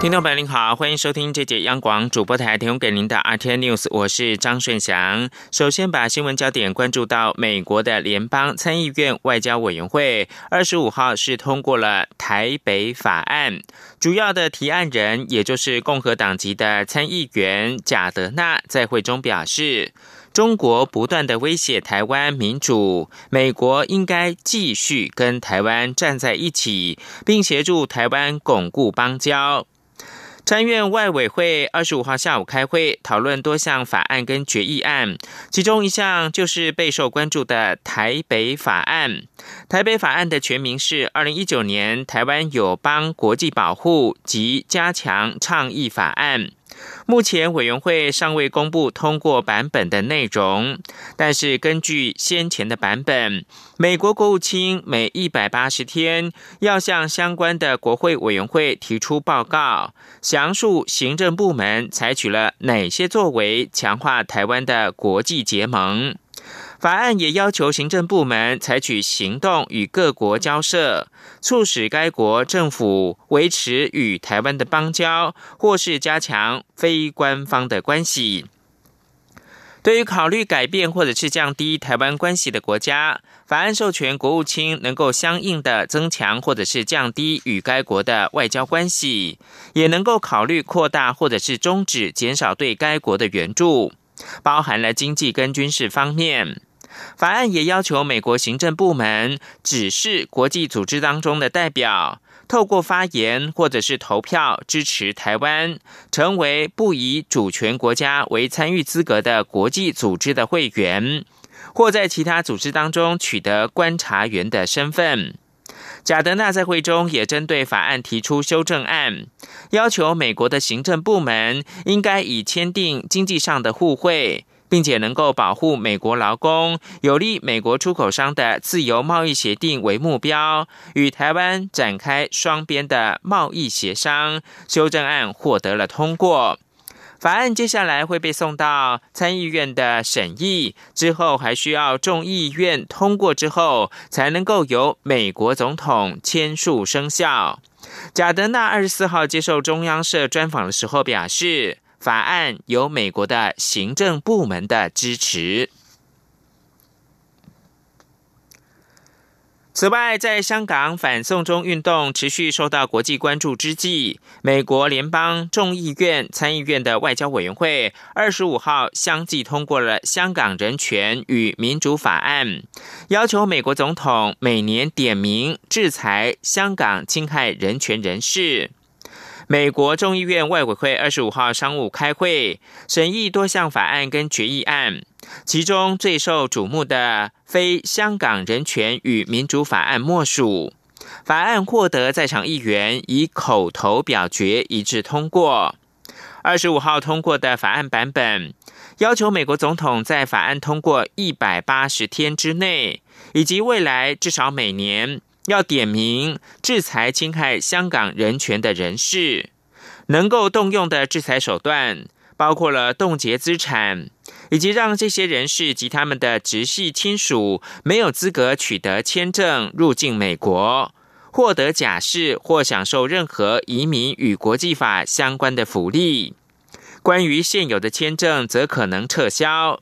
听众朋友您好，欢迎收听这节央广主播台提供给您的 RTN News，我是张顺祥。首先把新闻焦点关注到美国的联邦参议院外交委员会二十五号是通过了台北法案，主要的提案人也就是共和党籍的参议员贾德纳在会中表示，中国不断的威胁台湾民主，美国应该继续跟台湾站在一起，并协助台湾巩固邦交。参院外委会二十五号下午开会，讨论多项法案跟决议案，其中一项就是备受关注的台北法案。台北法案的全名是《二零一九年台湾友邦国际保护及加强倡议法案》。目前委员会尚未公布通过版本的内容，但是根据先前的版本，美国国务卿每一百八十天要向相关的国会委员会提出报告，详述行政部门采取了哪些作为，强化台湾的国际结盟。法案也要求行政部门采取行动与各国交涉，促使该国政府维持与台湾的邦交，或是加强非官方的关系。对于考虑改变或者是降低台湾关系的国家，法案授权国务卿能够相应的增强或者是降低与该国的外交关系，也能够考虑扩大或者是终止减少对该国的援助，包含了经济跟军事方面。法案也要求美国行政部门指示国际组织当中的代表，透过发言或者是投票支持台湾成为不以主权国家为参与资格的国际组织的会员，或在其他组织当中取得观察员的身份。贾德纳在会中也针对法案提出修正案，要求美国的行政部门应该以签订经济上的互惠。并且能够保护美国劳工、有利美国出口商的自由贸易协定为目标，与台湾展开双边的贸易协商。修正案获得了通过，法案接下来会被送到参议院的审议，之后还需要众议院通过之后，才能够由美国总统签署生效。贾德纳二十四号接受中央社专访的时候表示。法案有美国的行政部门的支持。此外，在香港反送中运动持续受到国际关注之际，美国联邦众议院、参议院的外交委员会二十五号相继通过了《香港人权与民主法案》，要求美国总统每年点名制裁香港侵害人权人士。美国众议院外委会二十五号商务开会，审议多项法案跟决议案，其中最受瞩目的非香港人权与民主法案莫属。法案获得在场议员以口头表决一致通过。二十五号通过的法案版本，要求美国总统在法案通过一百八十天之内，以及未来至少每年。要点名制裁侵害香港人权的人士，能够动用的制裁手段包括了冻结资产，以及让这些人士及他们的直系亲属没有资格取得签证入境美国，获得假释或享受任何移民与国际法相关的福利。关于现有的签证，则可能撤销。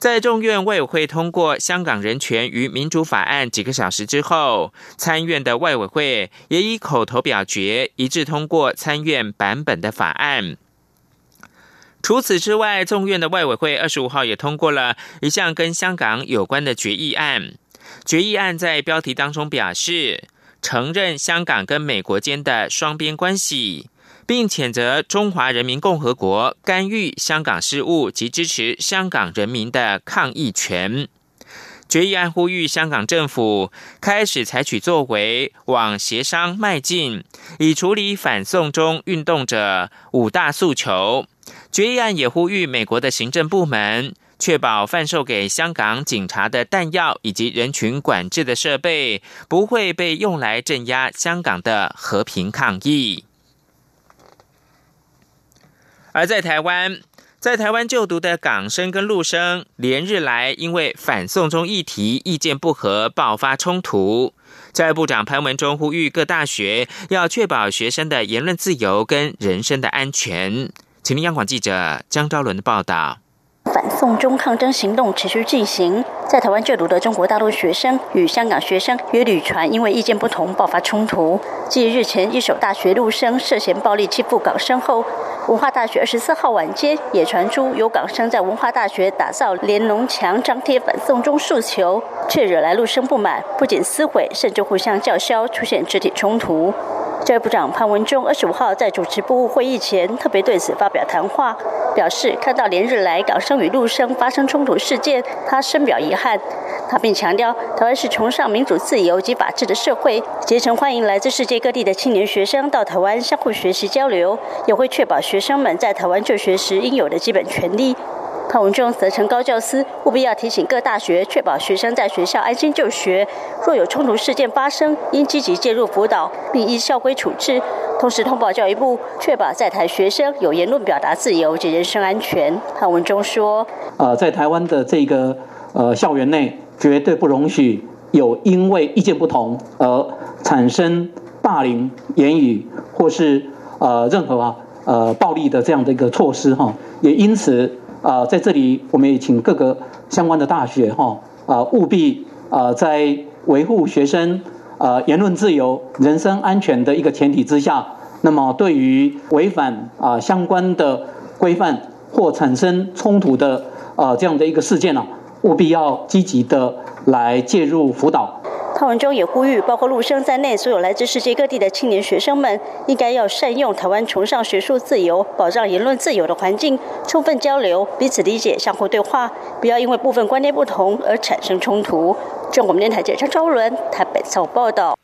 在众院外委会通过《香港人权与民主法案》几个小时之后，参院的外委会也以口头表决一致通过参院版本的法案。除此之外，众院的外委会二十五号也通过了一项跟香港有关的决议案。决议案在标题当中表示，承认香港跟美国间的双边关系。并谴责中华人民共和国干预香港事务及支持香港人民的抗议权。决议案呼吁香港政府开始采取作为，往协商迈进，以处理反送中运动者五大诉求。决议案也呼吁美国的行政部门确保贩售给香港警察的弹药以及人群管制的设备不会被用来镇压香港的和平抗议。而在台湾，在台湾就读的港生跟陆生，连日来因为反送中议题意见不合，爆发冲突。在部长潘文忠呼吁各大学要确保学生的言论自由跟人身的安全。请听央广记者江昭伦的报道。反送中抗争行动持续进行，在台湾就读的中国大陆学生与香港学生约旅船，因为意见不同爆发冲突。继日前一所大学陆生涉嫌暴力欺负港生后，文化大学二十四号晚间也传出有港生在文化大学打造连农墙，张贴反送中诉求，却惹来陆生不满，不仅撕毁，甚至互相叫嚣，出现肢体冲突。教育部长潘文忠二十五号在主持部务会议前，特别对此发表谈话，表示看到连日来港生与陆生发生冲突事件，他深表遗憾。他并强调，台湾是崇尚民主自由及法治的社会，竭诚欢迎来自世界各地的青年学生到台湾相互学习交流，也会确保学生们在台湾就学时应有的基本权利。潘文忠则称，高教司务必要提醒各大学，确保学生在学校安心就学。若有冲突事件发生，应积极介入辅导，并依校规处置。同时通报教育部，确保在台学生有言论表达自由及人身安全。潘文忠说：“呃，在台湾的这个呃校园内，绝对不容许有因为意见不同而产生霸凌言语或是呃任何啊呃暴力的这样的一个措施哈。也因此。”啊，在这里，我们也请各个相关的大学哈啊，务必啊，在维护学生啊言论自由、人身安全的一个前提之下，那么对于违反啊相关的规范或产生冲突的啊这样的一个事件呢，务必要积极的来介入辅导。蔡文忠也呼吁，包括陆生在内，所有来自世界各地的青年学生们，应该要善用台湾崇尚学术自由、保障言论自由的环境，充分交流、彼此理解、相互对话，不要因为部分观念不同而产生冲突。中国电台记者张昭伦台北采报道。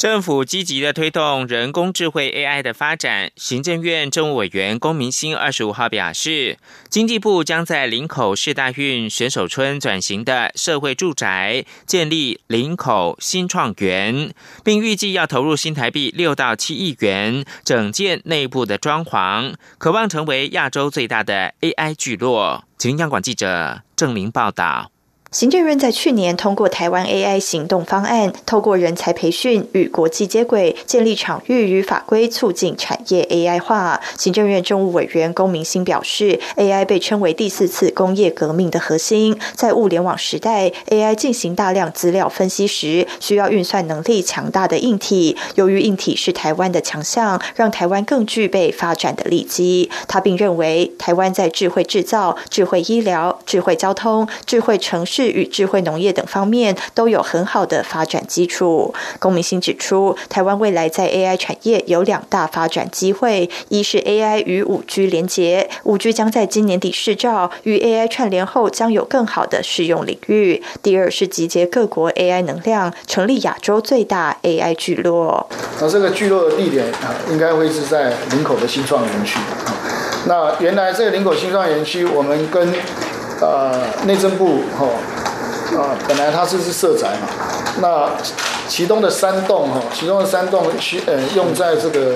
政府积极的推动人工智慧 AI 的发展。行政院政务委员龚明鑫二十五号表示，经济部将在林口市大运选手村转型的社会住宅建立林口新创园，并预计要投入新台币六到七亿元整建内部的装潢，渴望成为亚洲最大的 AI 聚落。请央广记者郑玲报道。行政院在去年通过台湾 AI 行动方案，透过人才培训与国际接轨，建立场域与法规，促进产业 AI 化。行政院政务委员龚明鑫表示，AI 被称为第四次工业革命的核心，在物联网时代，AI 进行大量资料分析时，需要运算能力强大的硬体。由于硬体是台湾的强项，让台湾更具备发展的利基。他并认为，台湾在智慧制造、智慧医疗、智慧交通、智慧城市。与智慧农业等方面都有很好的发展基础。龚明鑫指出，台湾未来在 AI 产业有两大发展机会：一是 AI 与五 G 连结，五 G 将在今年底试照，与 AI 串联后将有更好的适用领域；第二是集结各国 AI 能量，成立亚洲最大 AI 聚落。那这个聚落的地点啊，应该会是在林口的新创园区。那原来这个林口新创园区，我们跟呃，内政部哈，啊，本来它是是社宅嘛，那其中的三栋哈，其中的三栋需呃用在这个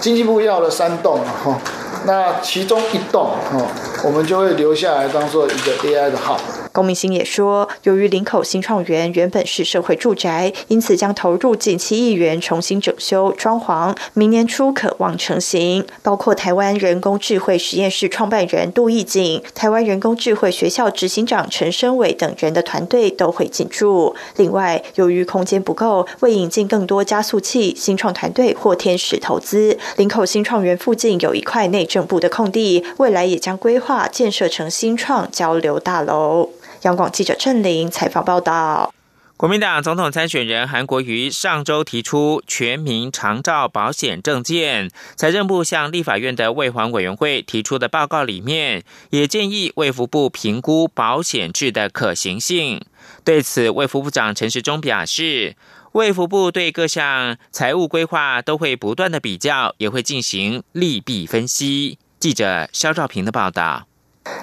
经济部要的三栋哈，那其中一栋哈，我们就会留下来当做一个 AI 的号。龚明星也说，由于林口新创园原本是社会住宅，因此将投入近七亿元重新整修装潢，明年初可望成型。包括台湾人工智慧实验室创办人杜义景、台湾人工智慧学校执行长陈生伟等人的团队都会进驻。另外，由于空间不够，为引进更多加速器，新创团队或天使投资，林口新创园附近有一块内政部的空地，未来也将规划建设成新创交流大楼。央广记者郑玲采访报道：国民党总统参选人韩国瑜上周提出全民长照保险证件，财政部向立法院的卫环委员会提出的报告里面，也建议卫福部评估保险制的可行性。对此，卫福部长陈时中表示，卫福部对各项财务规划都会不断的比较，也会进行利弊分析。记者肖兆平的报道。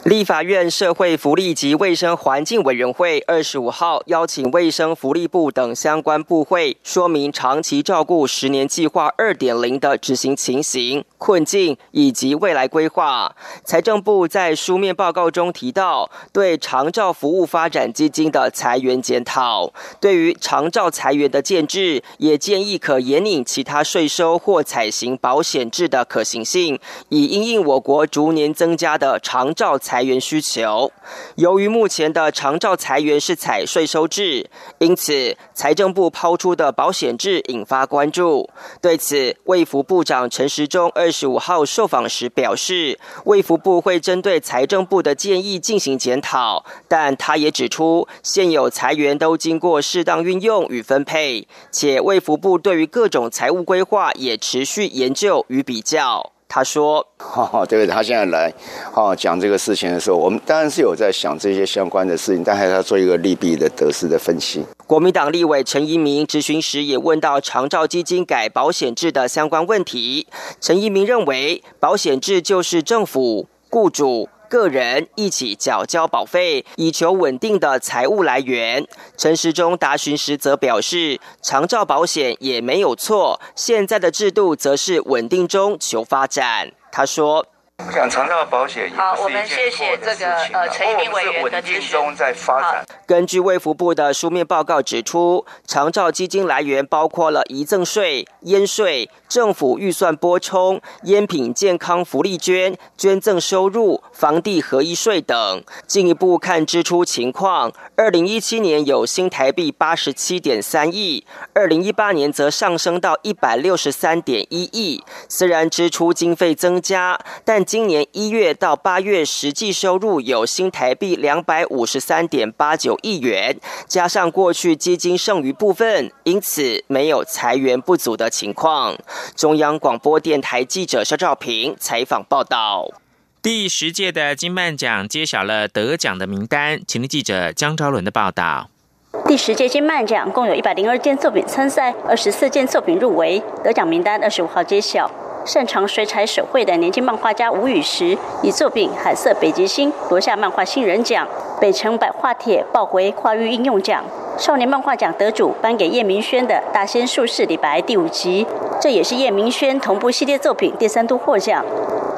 立法院社会福利及卫生环境委员会二十五号邀请卫生福利部等相关部会，说明长期照顾十年计划二点零的执行情形、困境以及未来规划。财政部在书面报告中提到，对长照服务发展基金的裁员检讨，对于长照裁员的建制，也建议可延领其他税收或采行保险制的可行性，以因应我国逐年增加的长照。裁员需求，由于目前的长照裁员是采税收制，因此财政部抛出的保险制引发关注。对此，卫福部长陈时中二十五号受访时表示，卫福部会针对财政部的建议进行检讨，但他也指出，现有裁员都经过适当运用与分配，且卫福部对于各种财务规划也持续研究与比较。他说：“ 哈哈，对他现在来，哈讲这个事情的时候，我们当然是有在想这些相关的事情，但还要做一个利弊的得失的分析。”国民党立委陈一鸣质询时也问到长照基金改保险制的相关问题。陈一鸣认为，保险制就是政府雇主。个人一起缴交保费，以求稳定的财务来源。陈时中答询时则表示，长照保险也没有错，现在的制度则是稳定中求发展。他说。我想长照保险好，我们谢谢这个呃陈一鸣委员的咨询。根据卫福部的书面报告指出，长照基金来源包括了遗赠税、烟税、政府预算拨充、烟品健康福利捐、捐赠收入、房地合一税等。进一步看支出情况，二零一七年有新台币八十七点三亿，二零一八年则上升到一百六十三点一亿。虽然支出经费增加，但今年一月到八月实际收入有新台币两百五十三点八九亿元，加上过去基金剩余部分，因此没有裁员不足的情况。中央广播电台记者肖兆平采访报道。第十届的金曼奖揭晓了得奖的名单，请听记者江昭伦的报道。第十届金曼奖共有一百零二件作品参赛，二十四件作品入围，得奖名单二十五号揭晓。擅长水彩手绘的年轻漫画家吴宇石，以作品《海色北极星》夺下漫画新人奖；北城百画帖抱回跨域应用奖。少年漫画奖得主颁给叶明轩的《大仙术士李白》第五集，这也是叶明轩同步系列作品第三度获奖。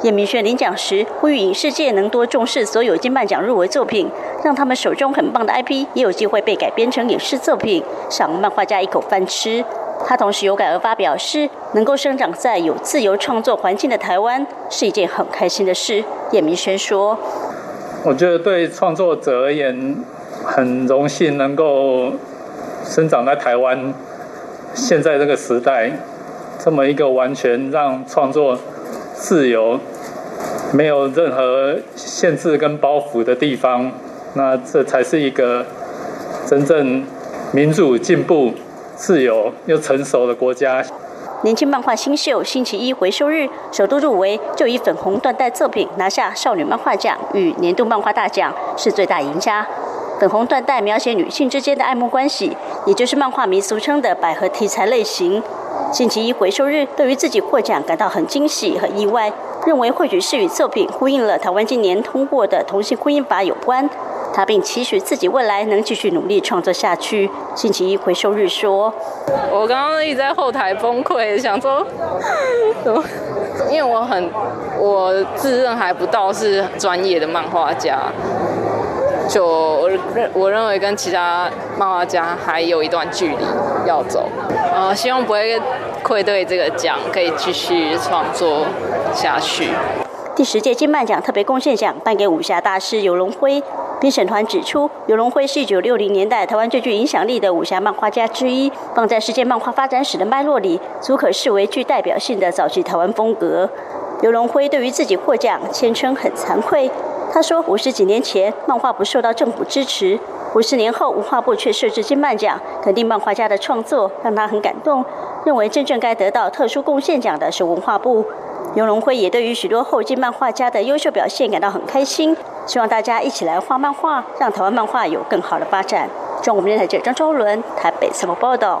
叶明轩领奖时呼吁影视界能多重视所有金漫奖入围作品，让他们手中很棒的 IP 也有机会被改编成影视作品，赏漫画家一口饭吃。他同时有感而发，表示能够生长在有自由创作环境的台湾是一件很开心的事。叶明轩说：“我觉得对创作者而言，很荣幸能够生长在台湾，现在这个时代，这么一个完全让创作自由、没有任何限制跟包袱的地方，那这才是一个真正民主进步。”自由又成熟的国家。年轻漫画新秀星期一回收日首度入围，就以粉红缎带作品拿下少女漫画奖与年度漫画大奖，是最大赢家。粉红缎带描写女性之间的爱慕关系，也就是漫画迷俗称的百合题材类型。星期一回收日对于自己获奖感到很惊喜和意外，认为或许是与作品呼应了台湾今年通过的同性婚姻法有关。他并期许自己未来能继续努力创作下去。星期一回收日说：“我刚刚一直在后台崩溃，想说，因为我很，我自认还不到是专业的漫画家，就我认我认为跟其他漫画家还有一段距离要走。呃，希望不会愧对这个奖，可以继续创作下去。”第十届金漫奖特别贡献奖颁给武侠大师游龙辉。评审团指出，游龙辉是一九六零年代台湾最具影响力的武侠漫画家之一，放在世界漫画发展史的脉络里，足可视为具代表性的早期台湾风格。游龙辉对于自己获奖，谦称很惭愧。他说：“五十几年前，漫画不受到政府支持；五十年后，文化部却设置金漫奖，肯定漫画家的创作，让他很感动，认为真正该得到特殊贡献奖的是文化部。”游龙辉也对于许多后进漫画家的优秀表现感到很开心，希望大家一起来画漫画，让台湾漫画有更好的发展。中国电台记者张昭伦台北采访报道。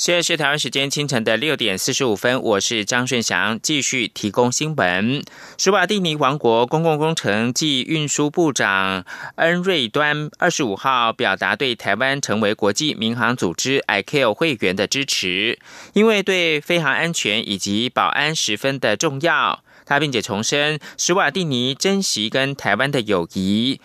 现在是台湾时间清晨的六点四十五分，我是张顺祥，继续提供新闻。史瓦蒂尼王国公共工程暨运输部长恩瑞端二十五号表达对台湾成为国际民航组织 ICAO 会员的支持，因为对飞航安全以及保安十分的重要。他并且重申，史瓦蒂尼珍惜跟台湾的友谊，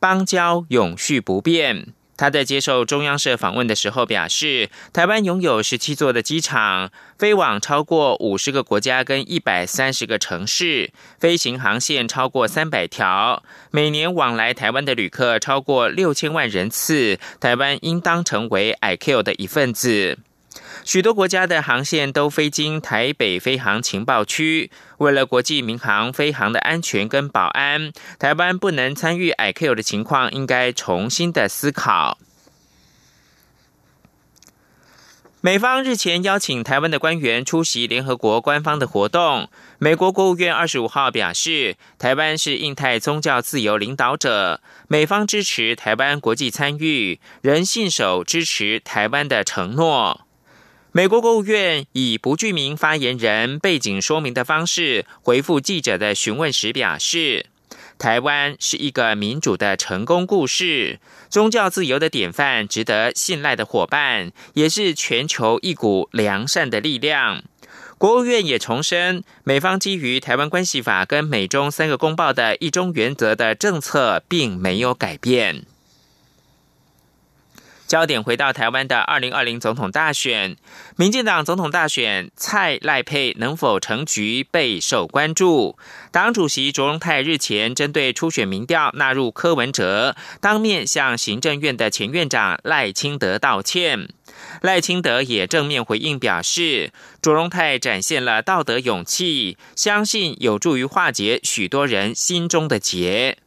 邦交永续不变。他在接受中央社访问的时候表示，台湾拥有十七座的机场，飞往超过五十个国家跟一百三十个城市，飞行航线超过三百条，每年往来台湾的旅客超过六千万人次。台湾应当成为 IQ 的一份子。许多国家的航线都飞经台北飞航情报区，为了国际民航飞航的安全跟保安，台湾不能参与 IQ 的情况，应该重新的思考。美方日前邀请台湾的官员出席联合国官方的活动。美国国务院二十五号表示，台湾是印太宗教自由领导者，美方支持台湾国际参与，仍信守支持台湾的承诺。美国国务院以不具名发言人背景说明的方式回复记者的询问时表示，台湾是一个民主的成功故事，宗教自由的典范，值得信赖的伙伴，也是全球一股良善的力量。国务院也重申，美方基于《台湾关系法》跟美中三个公报的一中原则的政策，并没有改变。焦点回到台湾的二零二零总统大选，民进党总统大选蔡赖配能否成局备受关注。党主席卓荣泰日前针对初选民调纳入柯文哲，当面向行政院的前院长赖清德道歉。赖清德也正面回应表示，卓荣泰展现了道德勇气，相信有助于化解许多人心中的结。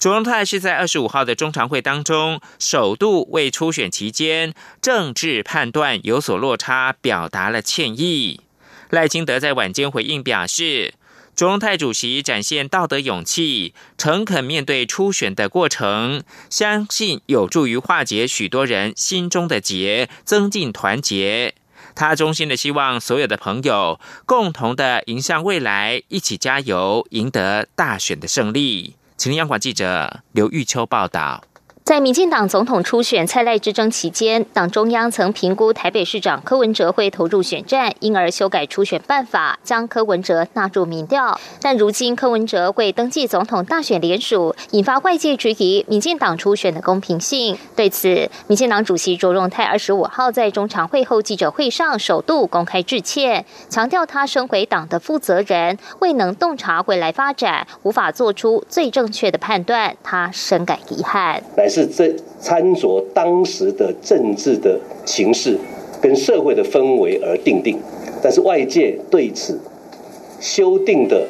卓荣泰是在二十五号的中常会当中，首度为初选期间政治判断有所落差，表达了歉意。赖清德在晚间回应表示，卓荣泰主席展现道德勇气，诚恳面对初选的过程，相信有助于化解许多人心中的结，增进团结。他衷心的希望所有的朋友共同的迎向未来，一起加油，赢得大选的胜利。请央广记者刘玉秋报道。在民进党总统初选蔡赖之争期间，党中央曾评估台北市长柯文哲会投入选战，因而修改初选办法，将柯文哲纳入民调。但如今柯文哲会登记总统大选联署，引发外界质疑民进党初选的公平性。对此，民进党主席卓荣泰二十五号在中常会后记者会上首度公开致歉，强调他身为党的负责人，未能洞察未来发展，无法做出最正确的判断，他深感遗憾。是这参着当时的政治的形势跟社会的氛围而定定，但是外界对此修订的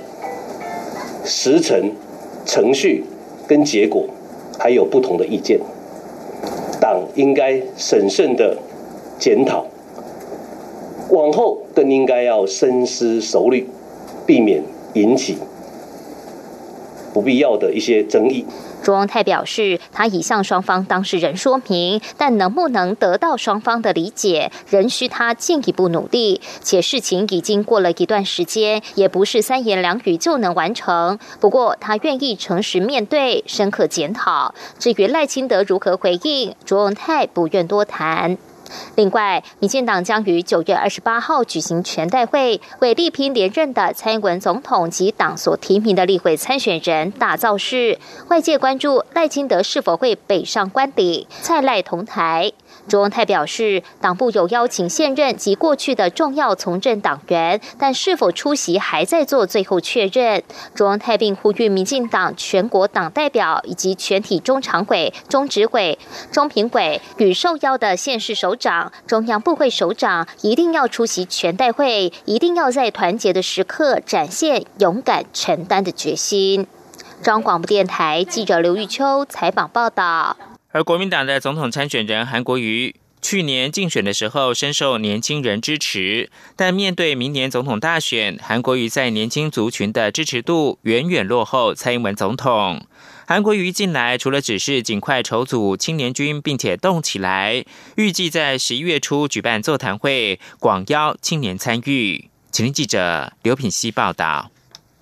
时程、程序跟结果还有不同的意见，党应该审慎的检讨，往后更应该要深思熟虑，避免引起必要的一些争议。卓荣泰表示，他已向双方当事人说明，但能不能得到双方的理解，仍需他进一步努力。且事情已经过了一段时间，也不是三言两语就能完成。不过，他愿意诚实面对，深刻检讨。至于赖清德如何回应，卓荣泰不愿多谈。另外，民进党将于九月二十八号举行全代会，为力拼连任的蔡英文总统及党所提名的立委参选人大造势。外界关注赖清德是否会北上官邸，蔡赖同台。卓荣泰表示，党部有邀请现任及过去的重要从政党员，但是否出席还在做最后确认。卓荣泰并呼吁民进党全国党代表以及全体中常委、中执委、中评委与受邀的县市首长、中央部会首长一定要出席全代会，一定要在团结的时刻展现勇敢承担的决心。中央广播电台记者刘玉秋采访报道。而国民党的总统参选人韩国瑜。去年竞选的时候深受年轻人支持，但面对明年总统大选，韩国瑜在年轻族群的支持度远远落后蔡英文总统。韩国瑜近来除了指示尽快筹组青年军，并且动起来，预计在十一月初举办座谈会，广邀青年参与。请听记者刘品希报道。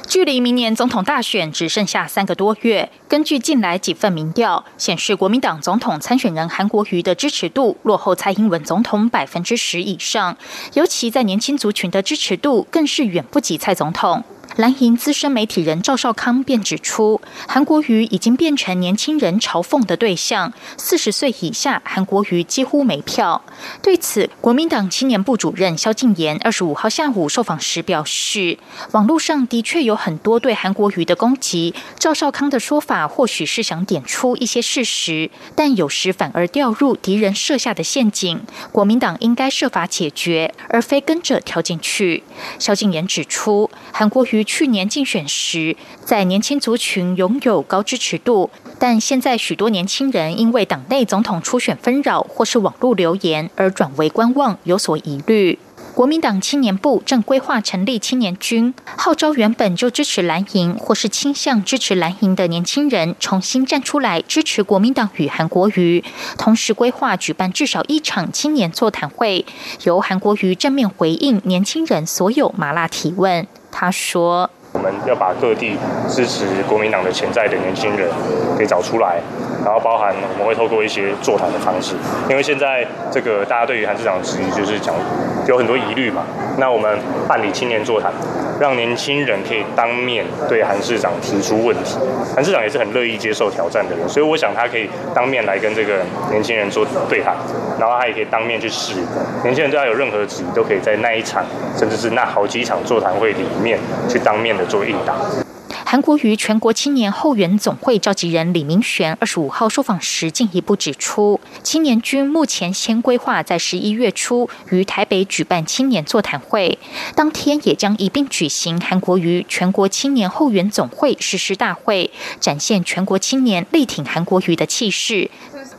距离明年总统大选只剩下三个多月。根据近来几份民调显示，国民党总统参选人韩国瑜的支持度落后蔡英文总统百分之十以上，尤其在年轻族群的支持度更是远不及蔡总统。蓝营资深媒体人赵少康便指出，韩国瑜已经变成年轻人嘲讽的对象。四十岁以下，韩国瑜几乎没票。对此，国民党青年部主任萧敬言二十五号下午受访时表示，网络上的确有很多对韩国瑜的攻击。赵少康的说法或许是想点出一些事实，但有时反而掉入敌人设下的陷阱。国民党应该设法解决，而非跟着跳进去。萧敬言指出，韩国瑜。去年竞选时，在年轻族群拥有高支持度，但现在许多年轻人因为党内总统初选纷扰或是网络留言而转为观望，有所疑虑。国民党青年部正规划成立青年军，号召原本就支持蓝营或是倾向支持蓝营的年轻人重新站出来支持国民党与韩国瑜，同时规划举办至少一场青年座谈会，由韩国瑜正面回应年轻人所有麻辣提问。他说：“我们要把各地支持国民党的潜在的年轻人给找出来，然后包含我们会透过一些座谈的方式，因为现在这个大家对于韩市长的质疑就是讲有很多疑虑嘛，那我们办理青年座谈。”让年轻人可以当面对韩市长提出问题，韩市长也是很乐意接受挑战的人，所以我想他可以当面来跟这个年轻人做对谈，然后他也可以当面去试。年轻人对他有任何质疑，都可以在那一场，甚至是那好几场座谈会里面去当面的做应答。韩国瑜全国青年后援总会召集人李明玄二十五号受访时进一步指出，青年军目前先规划在十一月初于台北举办青年座谈会，当天也将一并举行韩国瑜全国青年后援总会誓师大会，展现全国青年力挺韩国瑜的气势。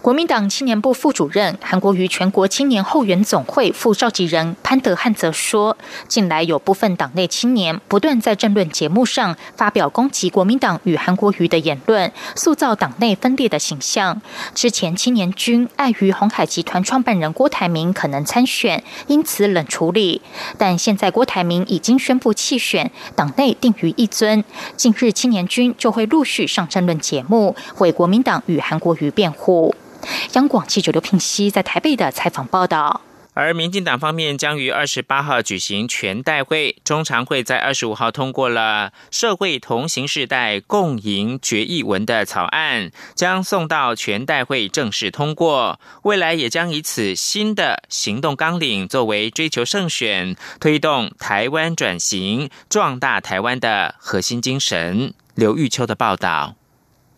国民党青年部副主任、韩国瑜全国青年后援总会副召集人潘德汉则说，近来有部分党内青年不断在政论节目上发表攻击国民党与韩国瑜的言论，塑造党内分裂的形象。之前青年军碍于红海集团创办人郭台铭可能参选，因此冷处理。但现在郭台铭已经宣布弃选，党内定于一尊，近日青年军就会陆续上政论节目，为国民党与韩国瑜辩护。央广记者刘聘熙在台北的采访报道。而民进党方面将于二十八号举行全代会，中常会在二十五号通过了社会同行世代共赢决议文的草案，将送到全代会正式通过。未来也将以此新的行动纲领作为追求胜选、推动台湾转型、壮大台湾的核心精神。刘玉秋的报道。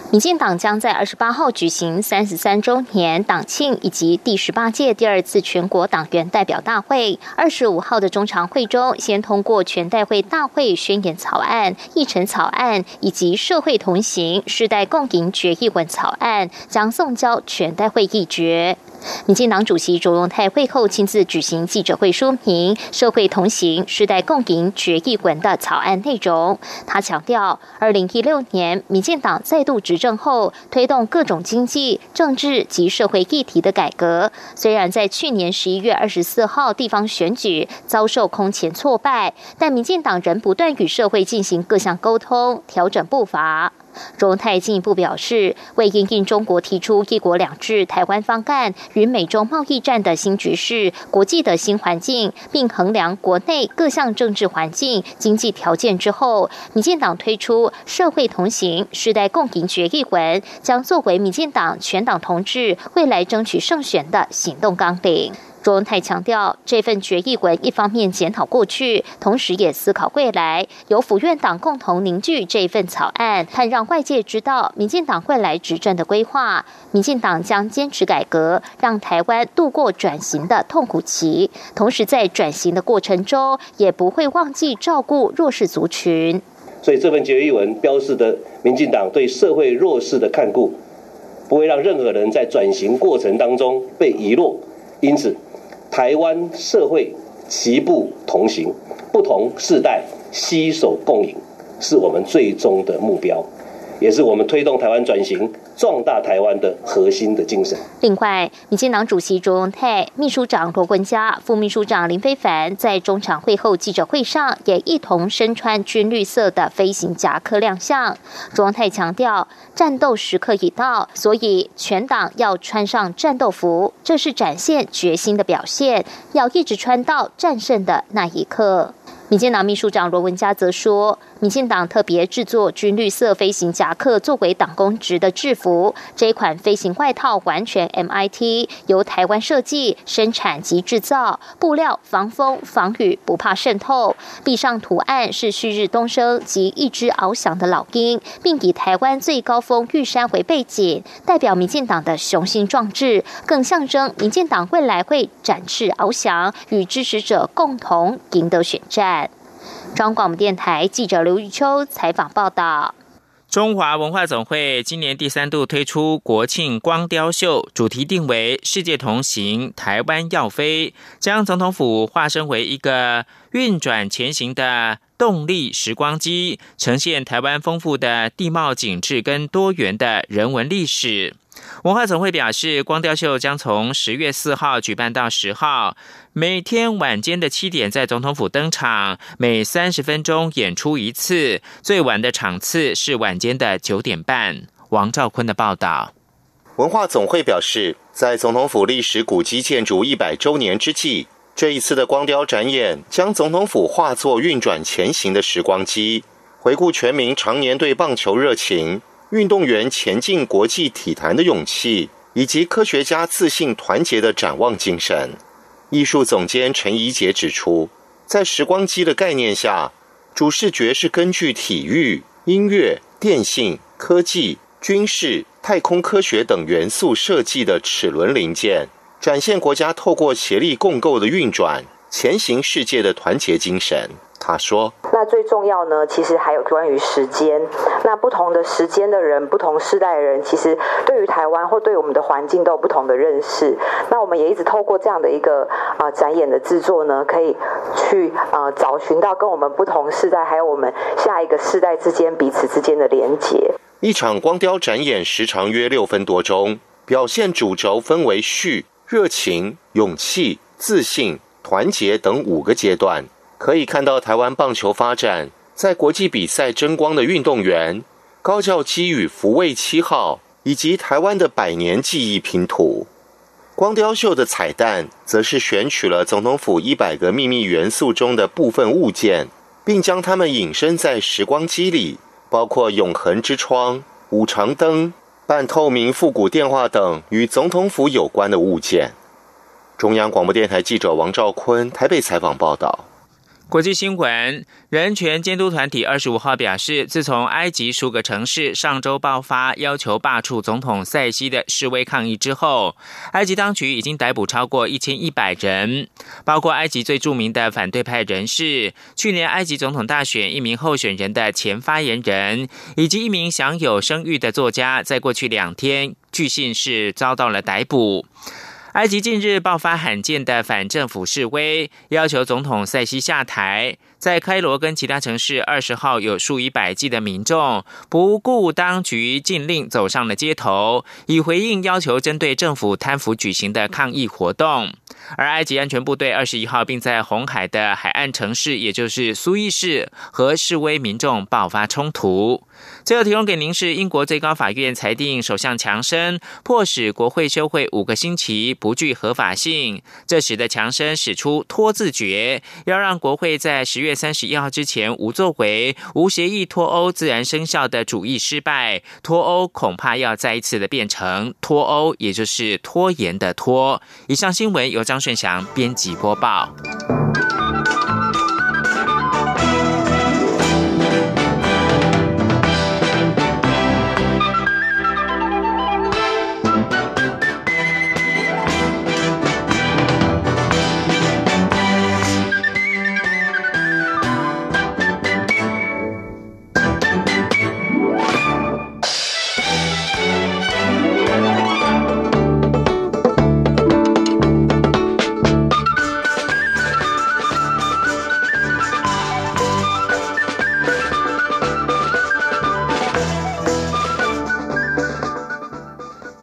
民进党将在二十八号举行三十三周年党庆以及第十八届第二次全国党员代表大会。二十五号的中常会中，先通过全代会大会宣言草案、议程草案以及社会同行世代共赢决议文草案，将送交全代会议决。民进党主席卓荣泰会后亲自举行记者会，说明社会同行、时代共赢决议文的草案内容。他强调，二零一六年民进党再度执政后，推动各种经济、政治及社会议题的改革。虽然在去年十一月二十四号地方选举遭受空前挫败，但民进党仍不断与社会进行各项沟通，调整步伐。中泰进一步表示，为应应中国提出“一国两制”台湾方案与美中贸易战的新局势、国际的新环境，并衡量国内各项政治环境、经济条件之后，民进党推出“社会同行、世代共赢”决议文，将作为民进党全党同志未来争取胜选的行动纲领。卓文泰强调，这份决议文一方面检讨过去，同时也思考未来，由府院党共同凝聚这份草案，盼让外界知道民进党未来执政的规划。民进党将坚持改革，让台湾度过转型的痛苦期，同时在转型的过程中，也不会忘记照顾弱势族群。所以这份决议文标示的民进党对社会弱势的看顾，不会让任何人在转型过程当中被遗落。因此，台湾社会齐步同行，不同世代携手共赢，是我们最终的目标。也是我们推动台湾转型、壮大台湾的核心的精神。另外，民进党主席卓荣泰、秘书长罗文嘉、副秘书长林非凡在中场会后记者会上也一同身穿军绿色的飞行夹克亮相。卓荣泰强调，战斗时刻已到，所以全党要穿上战斗服，这是展现决心的表现，要一直穿到战胜的那一刻。民进党秘书长罗文嘉则说，民进党特别制作军绿色飞行夹克作为党公职的制服。这一款飞行外套完全 MIT，由台湾设计、生产及制造，布料防风防雨，不怕渗透。壁上图案是旭日东升及一只翱翔的老鹰，并以台湾最高峰玉山为背景，代表民进党的雄心壮志，更象征民进党未来会展翅翱翔，与支持者共同赢得选战。中广电台记者刘玉秋采访报道：中华文化总会今年第三度推出国庆光雕秀，主题定为“世界同行，台湾要飞”，将总统府化身为一个运转前行的动力时光机，呈现台湾丰富的地貌景致跟多元的人文历史。文化总会表示，光雕秀将从十月四号举办到十号，每天晚间的七点在总统府登场，每三十分钟演出一次，最晚的场次是晚间的九点半。王兆坤的报道。文化总会表示，在总统府历史古迹建筑一百周年之际，这一次的光雕展演将总统府化作运转前行的时光机，回顾全民常年对棒球热情。运动员前进国际体坛的勇气，以及科学家自信团结的展望精神。艺术总监陈怡杰指出，在时光机的概念下，主视觉是根据体育、音乐、电信、科技、军事、太空科学等元素设计的齿轮零件，展现国家透过协力共构的运转，前行世界的团结精神。他说：“那最重要呢，其实还有关于时间。那不同的时间的人，不同世代的人，其实对于台湾或对我们的环境都有不同的认识。那我们也一直透过这样的一个啊展演的制作呢，可以去啊找寻到跟我们不同世代，还有我们下一个世代之间彼此之间的连结。一场光雕展演时长约六分多钟，表现主轴分为序、热情、勇气、自信、团结等五个阶段。”可以看到台湾棒球发展在国际比赛争光的运动员、高教机与福卫七号，以及台湾的百年记忆拼图。光雕秀的彩蛋，则是选取了总统府一百个秘密元素中的部分物件，并将它们隐身在时光机里，包括永恒之窗、五常灯、半透明复古电话等与总统府有关的物件。中央广播电台记者王兆坤台北采访报道。国际新闻：人权监督团体二十五号表示，自从埃及数个城市上周爆发要求罢黜总统塞西的示威抗议之后，埃及当局已经逮捕超过一千一百人，包括埃及最著名的反对派人士、去年埃及总统大选一名候选人的前发言人，以及一名享有声誉的作家，在过去两天，据信是遭到了逮捕。埃及近日爆发罕见的反政府示威，要求总统塞西下台。在开罗跟其他城市，二十号有数以百计的民众不顾当局禁令，走上了街头，以回应要求针对政府贪腐举行的抗议活动。而埃及安全部队二十一号并在红海的海岸城市，也就是苏伊士，和示威民众爆发冲突。最后提供给您是英国最高法院裁定，首相强生迫使国会休会五个星期不具合法性，这使得强生使出拖字诀，要让国会在十月三十一号之前无作为、无协议脱欧自然生效的主义失败，脱欧恐怕要再一次的变成脱欧，也就是拖延的拖。以上新闻由张顺祥编辑播报。